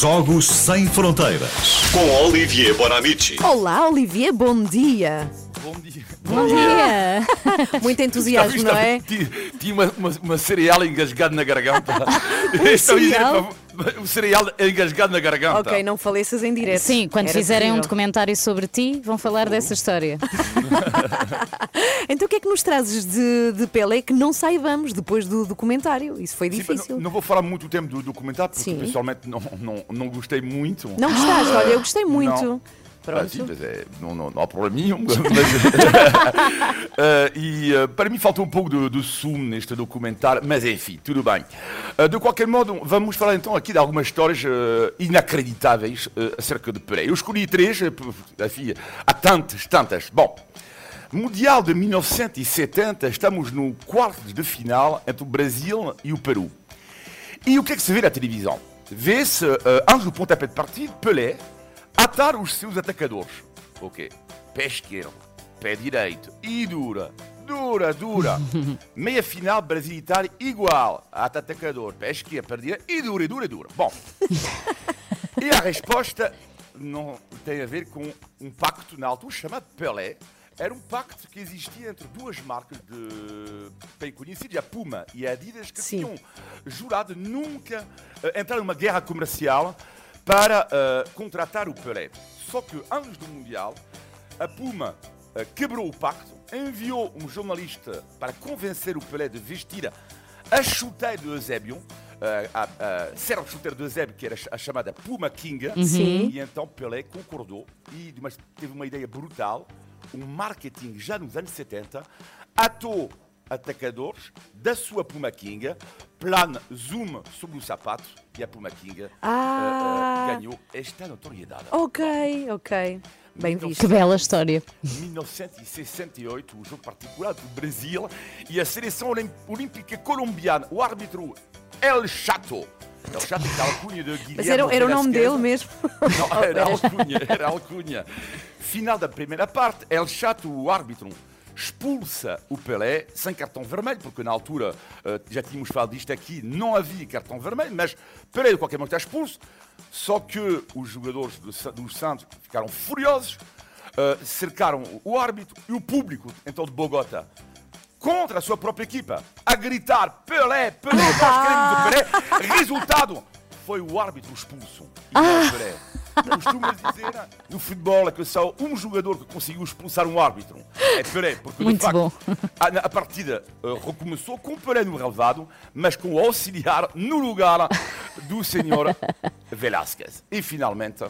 Jogos Sem Fronteiras. Com Olivier Bonamici. Olá, Olivier, bom dia. Bom dia. Bom dia. Muito entusiasmo, não é? Tinha, tinha uma, uma, uma cereal engasgada na garganta. Estou a dizer, cereal? pá, um cereal engasgado na garganta. Ok, não faleças em direto. Sim, quando Era fizerem um terrível. documentário sobre ti, vão falar dessa história. Então o que é que nos trazes de, de Pelé que não saibamos depois do documentário? Isso foi Sim, difícil. não, não vou falar muito o tempo do documentário, porque Sim. pessoalmente não, não, não gostei muito. Não gostaste? Olha, eu gostei muito. Não. Ah, Pronto. sim, mas é, não, não, não há problema nenhum. mas- Ah, e ah, para mim faltou um pouco de, de zoom neste documentário, mas enfim, tudo bem. Ah, de qualquer modo, vamos falar então aqui de algumas histórias ah, inacreditáveis ah, acerca de Pelé. Eu escolhi três, ah, enfim, há tantas, tantas. Bom, Mundial de 1970, estamos no quarto de final entre o Brasil e o Peru. E o que é que se vê na televisão? Vê-se, antes do pontapé de partida, Pelé atar os seus atacadores. Ok. Pé esquerdo, pé direito, e dura, dura, dura. Meia final, Brasil e Itália, igual. Ata atacador, pé esquerdo, pé direito, e dura, e dura, e dura. Bom. E a resposta não tem a ver com um pacto na altura chamado Pelé. Era um pacto que existia entre duas marcas de bem conhecidas, a Puma e a Adidas, que Sim. tinham jurado nunca eh, entrar numa guerra comercial para eh, contratar o Pelé. Só que antes do Mundial, a Puma eh, quebrou o pacto, enviou um jornalista para convencer o Pelé de vestir a chuteira de Eusébio, eh, a, a serva chuteira de Eusébio, que era a chamada Puma King. Sim. E então Pelé concordou e uma- teve uma ideia brutal, um marketing já nos anos 70, atou atacadores da sua Puma King, plano zoom sobre o sapato e a Puma King Ah. eh, ganhou esta notoriedade. Ok, ok. Bem visto. Que bela história. 1968, o jogo particular do Brasil e a seleção olímpica colombiana, o árbitro El Chato. El Chato era alcunha de Guilherme Mas era, era o nome dele mesmo. Não, era alcunha, era alcunha. Final da primeira parte, El Chato, o árbitro, expulsa o Pelé sem cartão vermelho, porque na altura, eh, já tínhamos falado disto aqui, não havia cartão vermelho, mas Pelé de qualquer modo está expulso. Só que os jogadores do, Santos ficaram furiosos, eh, cercaram o árbitro e o público, então de Bogotá, contra a sua própria equipa, a gritar Pelé, Pelé, nós queremos o Pelé. Resultado, foi o árbitro expulso. E não o Pelé. Costuma dizer no futebol é que só um jogador que conseguiu expulsar um árbitro. É Pelé, porque Muito de facto bom. a, a partida eh, recomeçou com Pelé no relevado, mas com o auxiliar no lugar do senhor Velázquez. E finalmente,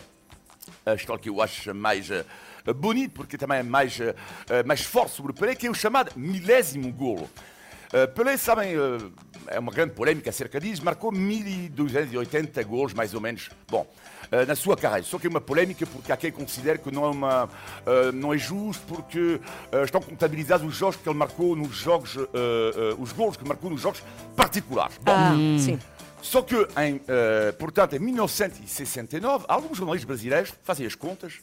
a história que eu acho mais eh, bonita, porque também é mais, eh, eh, mais forte sobre o Pelé, que é o chamado milésimo golo. Eh, Pelé, sabem, eh, é uma grande polêmica acerca disso, marcou 1280 gols, mais ou menos, bom, eh, na sua carreira. Só que é uma polêmica porque há quem considere que não é, uma, não é justo, porque estão contabilizados os jogos que ele marcou nos jogos, os gols que marcou nos jogos particulares. Bom, Ah, sim. só que, em, portanto, em 1969, alguns jornalistas brasileiros fazem as contas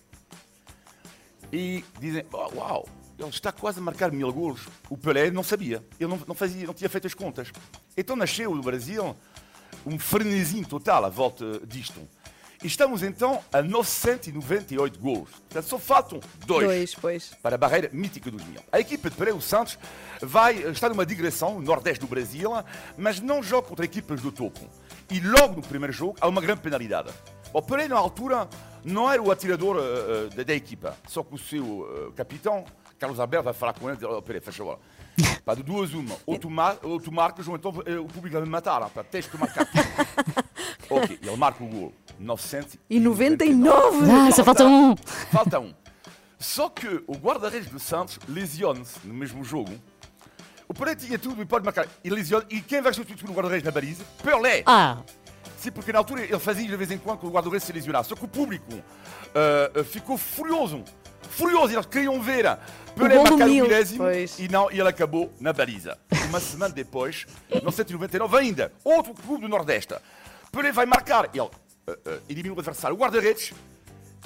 e dizem: "Oh, Uau, ele está quase a marcar mil golos. O Pelé não sabia, ele não, não fazia, não tinha feito as contas. Então nasceu no Brasil um frenesim total à volta disto. E estamos então a 998 golos. Portanto, só faltam dois Dois, pois. para a barreira mítica dos mil. A equipa de Pereira Santos vai estar numa digressão no nordeste do Brasil, mas não joga contra equipas do topo. E logo no primeiro jogo há uma grande penalidade. O Pereira, na altura, não era o atirador eh, da, da equipa, só que o seu eh, capitão, Carlos Alberto, vai falar com ele e dizer: oh, Pereira, faz favor. Pá, de duas uma, ou tu, mar, ou tu marcas, ou então o público vai me matar. Pá, tens que marcar. ok, ele marca o gol. 900 E 99! Ah, só falta um. Falta um. Só que o guarda-redes do Santos lesiona-se no mesmo jogo. O Pereira tinha tudo e pode marcar. E lesiona. E quem vai substituir o guarda-redes na baliza? Pelé! Ah, Sim, porque na altura ele fazia de vez em quando que o guarda-redes se lesionasse. Só que o público ah, ficou furioso. Furioso. Eles queriam ver Pelé marcar o mil. milésimo. E não, e ele acabou na baliza. Uma semana depois, 1999, ainda, outro clube do Nordeste. Pelé vai marcar. Ele ah, ah, elimina o adversário. O guarda-redes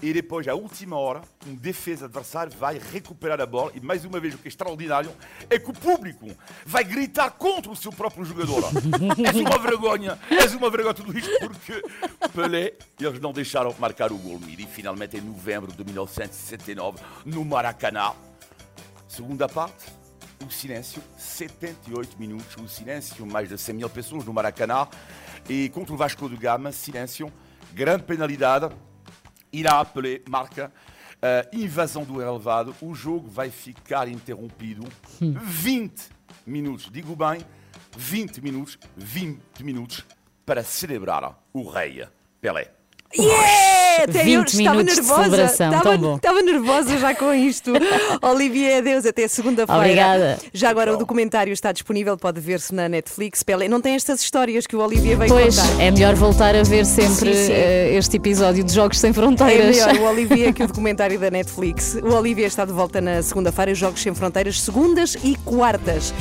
e depois, à última hora, um defesa adversário vai recuperar a bola. E mais uma vez, o que é extraordinário é que o público vai gritar contra o seu próprio jogador. é uma vergonha, é uma vergonha tudo isto, porque Pelé, eles não deixaram marcar o gol. E finalmente, em novembro de 1969, no Maracanã, segunda parte, o silêncio, 78 minutos, o silêncio, mais de 100 mil pessoas no Maracanã. E contra o Vasco do Gama, silêncio, grande penalidade irá apelar, marca uh, invasão do relevado. O jogo vai ficar interrompido 20 minutos, digo bem, 20 minutos, 20 minutos para celebrar o rei Pelé. Yeah! Até eu 20 estava minutos de nervosa. celebração, estava, tão bom. estava nervosa já com isto. Olivier, adeus, até segunda-feira. Obrigada. Já agora Tchau. o documentário está disponível, pode ver-se na Netflix. Não tem estas histórias que o Olivier veio Pois, contar. é melhor voltar a ver sempre Sim, sim. eh, este episódio de Jogos Sem É Fronteiras. melhor o Olivier que o documentário da Netflix. O Olivier está de volta na segunda-feira, Jogos Sem Fronteiras, segundas e quartas.